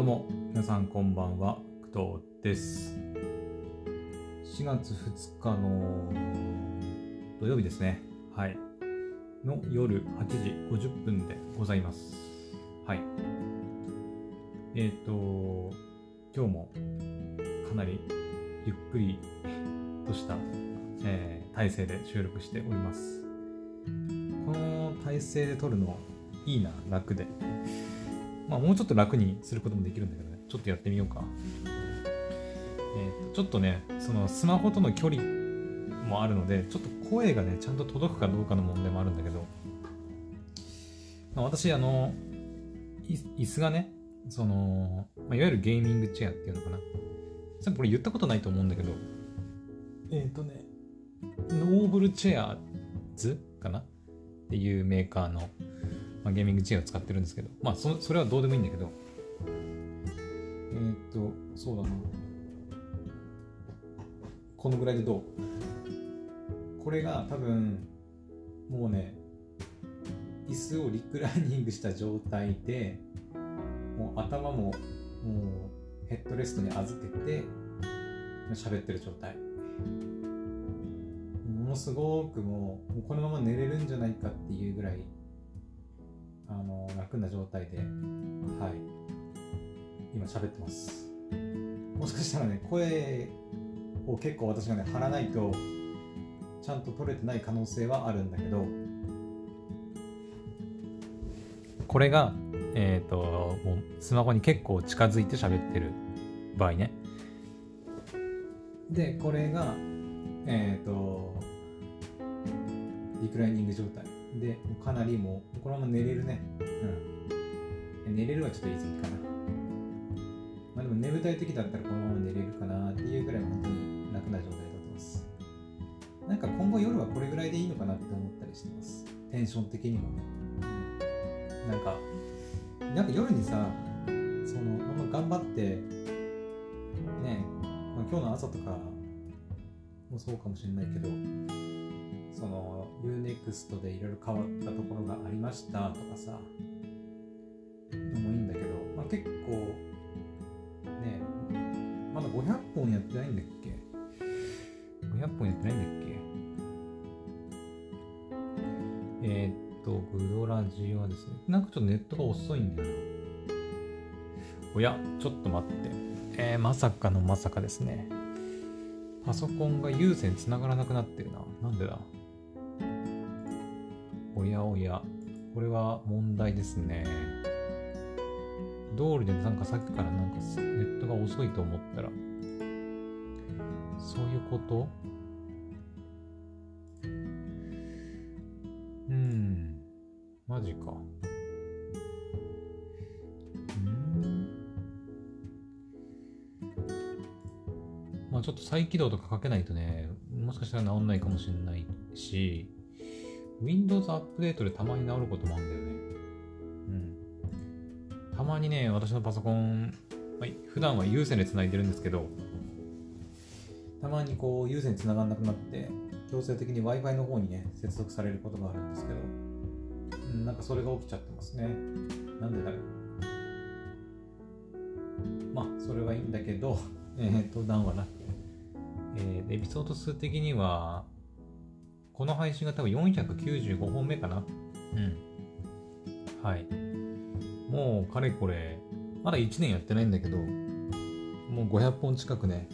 どうも皆さんこんばんは工藤です。4月2日の土曜日ですね。はい。の夜8時50分でございます。はい。えっ、ー、と今日もかなりゆっくりとした、えー、体勢で収録しております。この体勢で撮るのいいな楽で。まあ、もうちょっと楽にすることもできるんだけどね、ちょっとやってみようか。えーと、ちょっとね、そのスマホとの距離もあるので、ちょっと声がね、ちゃんと届くかどうかの問題もあるんだけど、まあ、私、あの、椅子がね、その、まあ、いわゆるゲーミングチェアっていうのかな。さっきこれ言ったことないと思うんだけど、えっ、ー、とね、noblechairs かな？っていうメーカーの、まあ、ゲーミングチェアを使ってるんですけど、まあそ、それはどうでもいいんだけど、えー、っと、そうだな。このぐらいでどう？これが多分、もうね、椅子をリクライニングした状態で、もう頭ももうヘッドレストに預けて喋ってる状態。ものすごく、もうこのまま寝れるんじゃないかっていうぐらいあの楽な状態で、はい、今喋ってます。もしかしたらね、声を結構私がね、張らないと、ちゃんと取れてない可能性はあるんだけど、これが、えっ、ー、と、もうスマホに結構近づいて喋ってる場合ね。で、これが、えっ、ー、と、リクライニング状態。で、かなりもう、このまま寝れるね。うん。寝れるはちょっと言い過ぎかな。まあでも眠たい時だったらこのまま寝れるかなっていうぐらい本当に楽な状態だと思います。なんか今後夜はこれぐらいでいいのかなって思ったりしてます。テンション的にもね。うん、なんか、なんか夜にさ、その、あんま頑張って、ね、まあ、今日の朝とかもそうかもしれないけど、UNEXT でいろいろ変わったところがありましたとかさ。のもいいんだけど、まあ、結構ねまだ500本やってないんだっけ？500本やってないんだっけ？えー、っとグロラジはですねなんかちょっとネットが遅いんだよな。おやちょっと待って。えー、まさかのまさかですね。パソコンが有線繋がらなくなってるな。なんでだ？おやおや、これは問題ですね。道理でなんかさっきからなんかネットが遅いと思ったら、そういうこと？うん、マジか。まあちょっと再起動とかかけないとね、もしかしたら治んないかもしれないし、Windows アップデートでたまに治ることもあるんだよね。うん。たまにね、私のパソコン、まあ、普段は有線で繋いでるんですけど、たまにこう有線繋がんなくなって、強制的に Wi-Fi の方にね、接続されることがあるんですけど、うん、なんかそれが起きちゃってますね。なんでだろう。まあ、それはいいんだけど、えっ、ー、と、談話な。えー、エピソード数的には、この配信が多分495本目かな。うん。はい。もう、かれこれ、まだ1年やってないんだけど、もう500本近くね、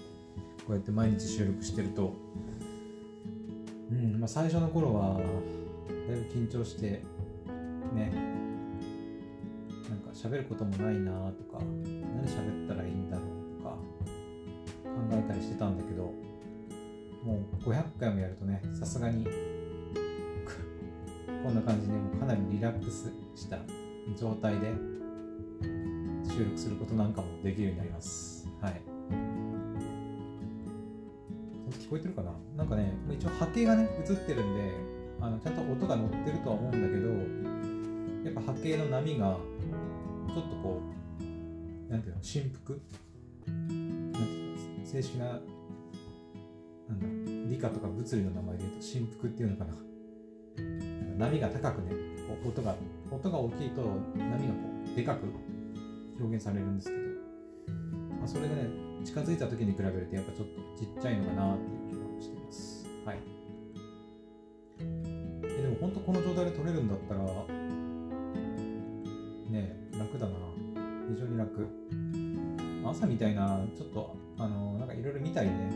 こうやって毎日収録してると、うん、まあ最初の頃は、だいぶ緊張して、ね、なんか喋ることもないなとか、何喋ったらいいんだろうとか、考えたりしてたんだけど、500回もやるとねさすがにこんな感じでもうかなりリラックスした状態で収録することなんかもできるようになります。はい。聞こえてるかな？なんかね一応波形がね映ってるんであのちゃんと音が乗ってるとは思うんだけどやっぱ波形の波がちょっとこうなんていうの振幅？なんていうの正式な理科とか物理の名前で言うと振幅っていうのかな波が高くね音が音が大きいと波がこうでかく表現されるんですけどまあ、それがね、近づいた時に比べるとやっぱちょっとちっちゃいのかなっていう気がしてます。はい。えでも本当この状態で取れるんだったら、ね楽だな。非常に楽。朝みたいな、ちょっと、あの、なんかいろいろ見たりね、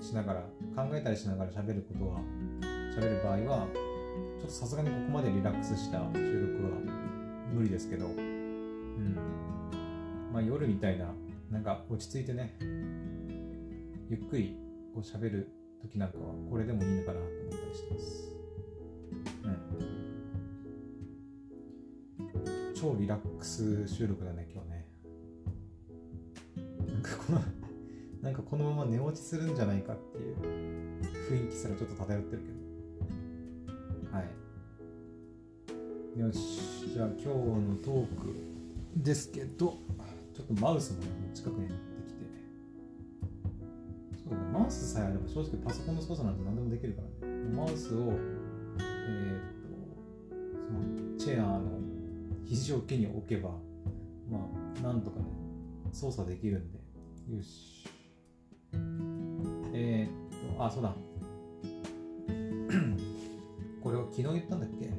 しながら、考えたりしながら喋ることは、喋る場合は、ちょっとさすがにここまでリラックスした収録は無理ですけど、うん。まあ夜みたいな、なんか落ち着いてね、ゆっくりこう喋る時なんかはこれでもいいのかなと思ったりしてます。うん。超リラックス収録だね、今日なんかこのまま寝落ちするんじゃないかっていう雰囲気すらちょっと漂ってるけど。はい。よし、じゃあ今日のトークですけど、ちょっとマウスも、近くに持ってきて、そうだね、マウスさえあれば正直パソコンの操作なんて何でもできるからね。マウスを、えー、っと、そのチェアの肘置きに置けば、まあ、なんとかね、操作できるんで、よし。あ、そうだ。これを昨日言ったんだっけ？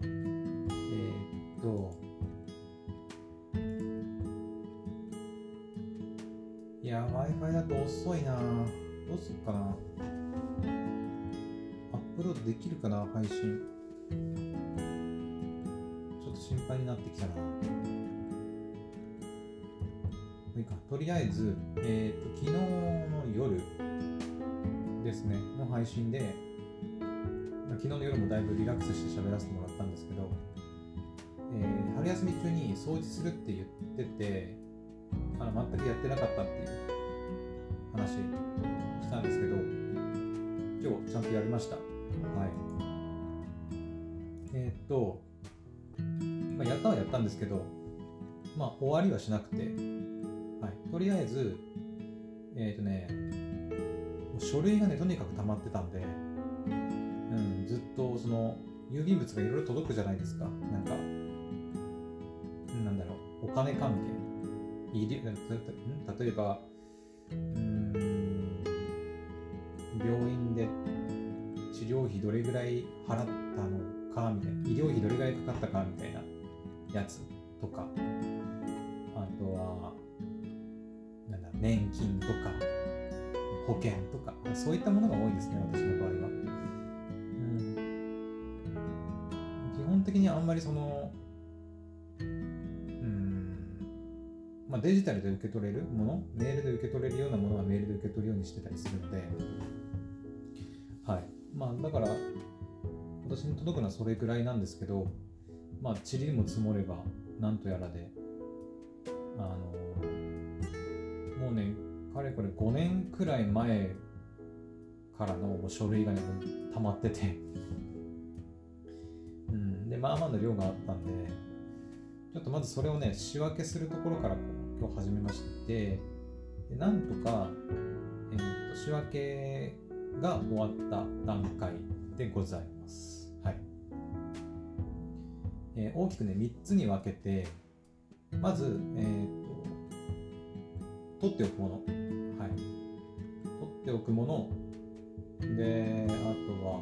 えー、っと、いや、Wi-Fi だと遅いなどうすっかなアップロードできるかな配信。ちょっと心配になってきたな。いいか。とりあえず、えっ、と、昨日の夜ですね、の配信で、ま昨日の夜もだいぶリラックスして喋らせてもらったんですけど、えー、春休み中に掃除するって言ってて、あの全くやってなかったっていう話したんですけど、今日ちゃんとやりました。はい。えー、っと、まあ、やったはやったんですけど、まあ、終わりはしなくて、はい、とりあえず、えー、っとね、書類がね、とにかく溜まってたんで、うんずっとその郵便物がいろいろ届くじゃないですかなんかなんだろうお金関係医療例えばうん病院で治療費どれぐらい払ったのかみたいな医療費どれぐらいかかったかみたいなやつとかあとはなんだ年金とか保険とかそういったものが多いですね私の場合は。基本的にあんまりその、うん、まあ、デジタルで受け取れるもの、メールで受け取れるようなものはメールで受け取るようにしてたりするので、はい。まあ、だから、私に届くのはそれぐらいなんですけど、まあ、塵も積もれば、なんとやらで、れこれ5年くらい前からの書類がね、溜まっててうんでまあまあの量があったんで、ちょっとまずそれをね、仕分けするところから今日始めまして、でなんとか、えーと、仕分けが終わった段階でございます。はい。えー、大きくね、3つに分けて、まず、えっ、ー、と、取っておくもの。っておくもの。で、あとは、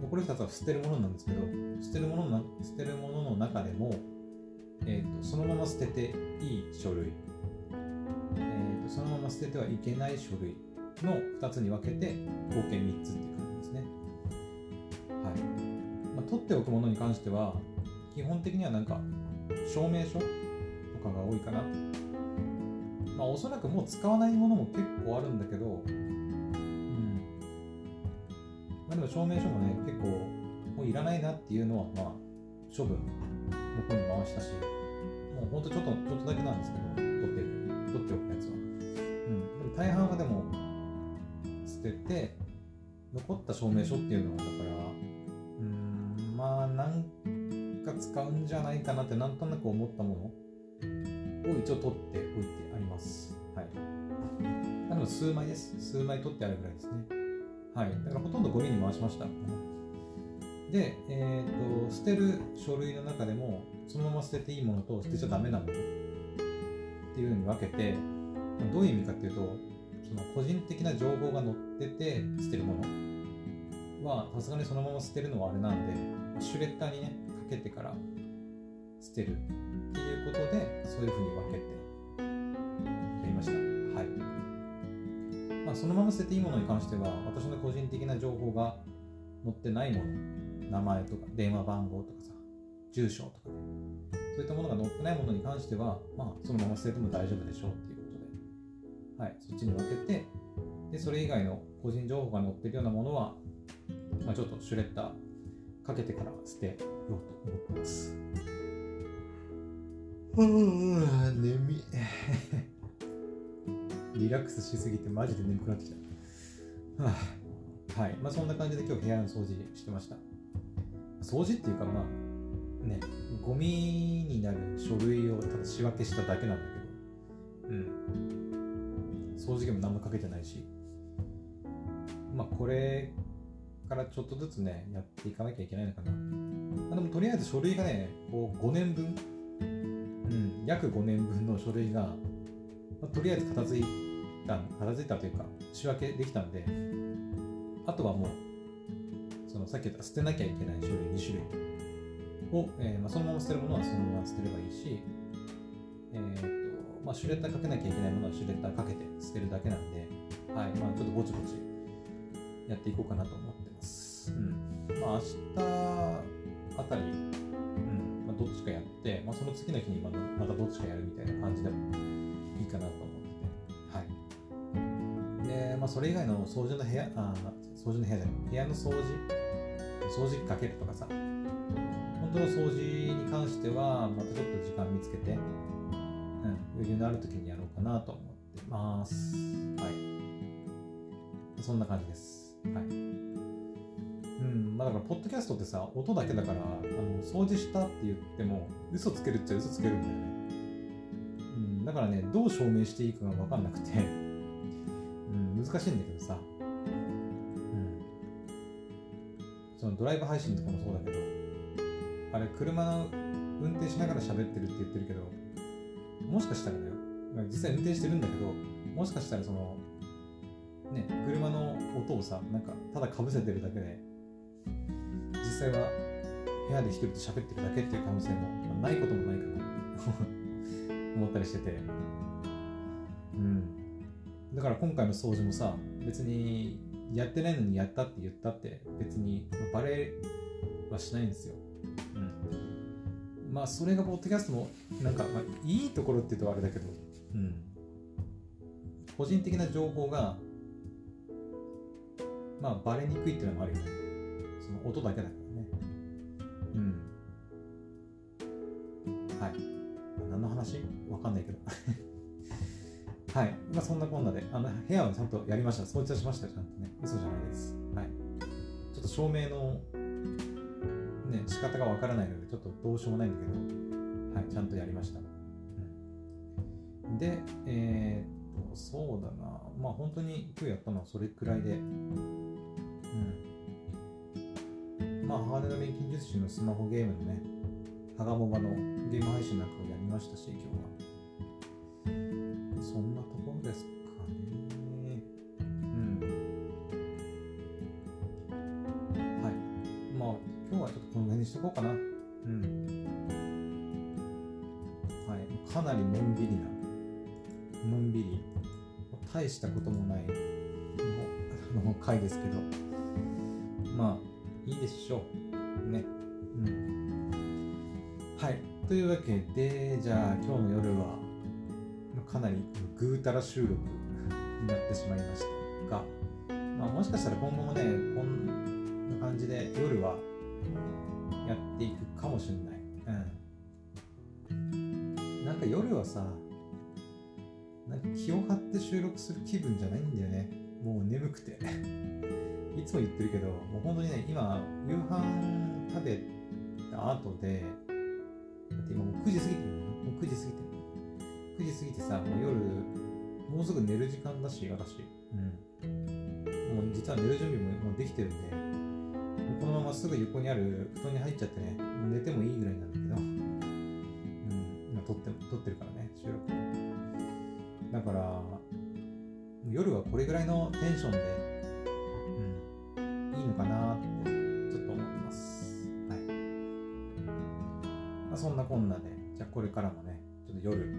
残り2つは捨てるものなんですけど、捨てるものの捨てるものの中でも、えーと、そのまま捨てていい書類、えーと、そのまま捨ててはいけない書類の2つに分けて合計3つっていう感じですね。はいまあ、取っておくものに関しては基本的にはなんか証明書とかが多いかな。まあ、おそらくもう使わないものも結構あるんだけど、うん。まあ、でも証明書もね、結構もういらないなっていうのは、まあ、処分、向こうに回したし、もうほんとちょっと、ちょっとだけなんですけど、取って、取っておくやつは。うん。でも大半はでも、捨てて、残った証明書っていうのは、だから、うん、まあ、なんか使うんじゃないかなってなんとなく思ったものを一応取っておいて。はい。でも数枚です。数枚取ってあるぐらいですね。はい。だからほとんどゴミに回しました。で、えーと、捨てる書類の中でもそのまま捨てていいものと捨てちゃダメなものっていうのに分けてどういう意味かっていうとその個人的な情報が載ってて捨てるものはさすがにそのまま捨てるのはあれなんでシュレッダーにねかけてから捨てるっていうことでそういうふうに分けてあそのまま捨てていいものに関しては私の個人的な情報が載ってないもの名前とか電話番号とかさ住所とかねそういったものが載ってないものに関しては、まあ、そのまま捨てても大丈夫でしょうっていうことで、はい、そっちに分けて、で、それ以外の個人情報が載ってるようなものは、まあ、ちょっとシュレッダーかけてから捨てようと思ってます。うん、眠い。ラックスしすぎてマジで眠くなってきた。はあ、はい。まあそんな感じで今日部屋の掃除してました。掃除っていうかまあ、ね、ゴミになる書類をただ仕分けしただけなんだけど、うん。掃除機も何もかけてないし、まあこれからちょっとずつね、やっていかなきゃいけないのかな。まあ、でもとりあえず書類がね、こう5年分、うん、約5年分の書類が、まあ、とりあえず片付いた、片付いたというか、仕分けできたんで、あとはもう、そのさっき言った捨てなきゃいけない書類2種類を、えーまあ、そのまま捨てるものはそのまま捨てればいいし、えーとまあ、シュレッダーかけなきゃいけないものはシュレッダーかけて捨てるだけなんで、はいまあ、ちょっとぼちぼちやっていこうかなと思ってます。うんまあ、明日あたり、うんまあ、どっちかやって、まあ、その次の日にままたどっちかやるみたいな感じでもいいかなと思ってて、はいでまあ、それ以外の掃除の部屋あ掃除の部屋じゃない部屋の掃除掃除機かけるとかさ本当の掃除に関しては、またちょっと時間見つけて、うん、余裕のある時にやろうかなと思ってます。はい。そんな感じです。はい。うん、まあだから、ポッドキャストってさ、音だけだから、あの掃除したって言っても、嘘つけるっちゃ嘘つけるんだよね。うん、だからね、どう証明していいかがわかんなくて、難しいんだけどさ、うん。そのドライブ配信とかもそうだけど、あれ車の運転しながら喋ってるって言ってるけどもしかしたらだよ。実際運転してるんだけどもしかしたらそのね車の音をさなんかただかぶせてるだけで実際は部屋で一人で喋ってるだけっていう可能性もないこともないかな思ったりしてて。だから今回の掃除もさ別にやってないのにやったって言ったって別にバレはしないんですよ。うん、まあそれがポッドキャストのなんか、まあ、いいところって言うとあれだけど、うん、個人的な情報がまあバレにくいっていうのもあるよね。その音だけだからね。うん。はい、何の話？わかんないけどはい。まあ、そんなこんなで、あの、部屋はちゃんとやりました。掃除はしました、ちゃんとね。嘘じゃないです。はい。ちょっと照明のね、仕方がわからないので、ちょっとどうしようもないんだけど、はい、ちゃんとやりました。うん、で、えー、っと、そうだな、まあ本当に今日やったのはそれくらいで、うん。まあ、鋼の錬金術師のスマホゲームのね、ハガモバのゲーム配信なんかをやりましたし、今日は。うかな。うん。はい。かなりのんびりな、のんびり、大したこともないのの回ですけど、まあ、いいでしょう。ね。うん。はい。というわけで、じゃあ今日の夜は、かなりぐうたら収録 になってしまいましたが、まあ、もしかしたら今後もね、こんな感じで夜はっていくかもしれない。うん。なんか夜はさ、なんか気を張って収録する気分じゃないんだよね。もう眠くて。いつも言ってるけど、もう本当にね、今、夕飯食べた後で、だって今もう9時過ぎてるもう9時過ぎてる。9時過ぎてさ、もう夜、もうすぐ寝る時間だし、私。うん。もう実は寝る準備ももうできてるんで、このまますぐ横にある布団に入っちゃってね、寝てもいいぐらいなんだけど、うん、今撮って撮ってるからね、収録。だから夜はこれぐらいのテンションで、うん、いいのかなってちょっと思ってます。はい、まあ、そんなこんなでじゃあこれからもねちょっと夜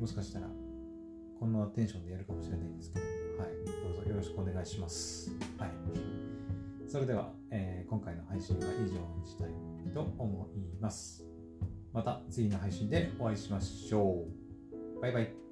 もしかしたらこんなテンションでやるかもしれないんですけどはい。どうぞよろしくお願いします。はい。それでは、えー、今回の配信は以上にしたいと思いますまた次の配信でお会いしましょう。バイバイ。